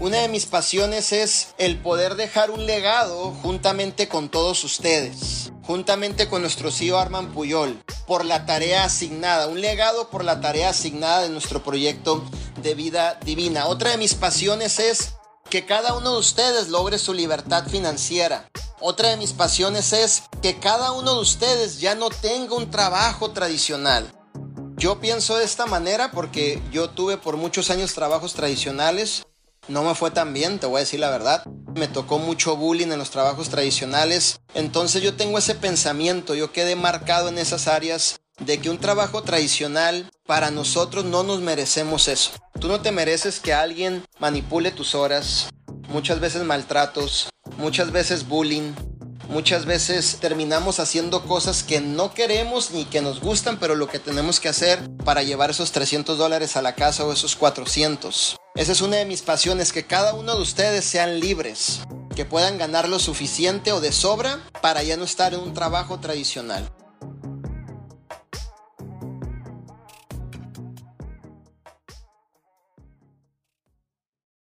Una de mis pasiones es el poder dejar un legado juntamente con todos ustedes, juntamente con nuestro CEO Arman Puyol, por la tarea asignada, un legado por la tarea asignada de nuestro proyecto de vida divina. Otra de mis pasiones es que cada uno de ustedes logre su libertad financiera. Otra de mis pasiones es que cada uno de ustedes ya no tenga un trabajo tradicional. Yo pienso de esta manera porque yo tuve por muchos años trabajos tradicionales. No me fue tan bien, te voy a decir la verdad. Me tocó mucho bullying en los trabajos tradicionales. Entonces yo tengo ese pensamiento, yo quedé marcado en esas áreas de que un trabajo tradicional para nosotros no nos merecemos eso. Tú no te mereces que alguien manipule tus horas, muchas veces maltratos, muchas veces bullying, muchas veces terminamos haciendo cosas que no queremos ni que nos gustan, pero lo que tenemos que hacer para llevar esos 300 dólares a la casa o esos 400. Esa es una de mis pasiones, que cada uno de ustedes sean libres, que puedan ganar lo suficiente o de sobra para ya no estar en un trabajo tradicional.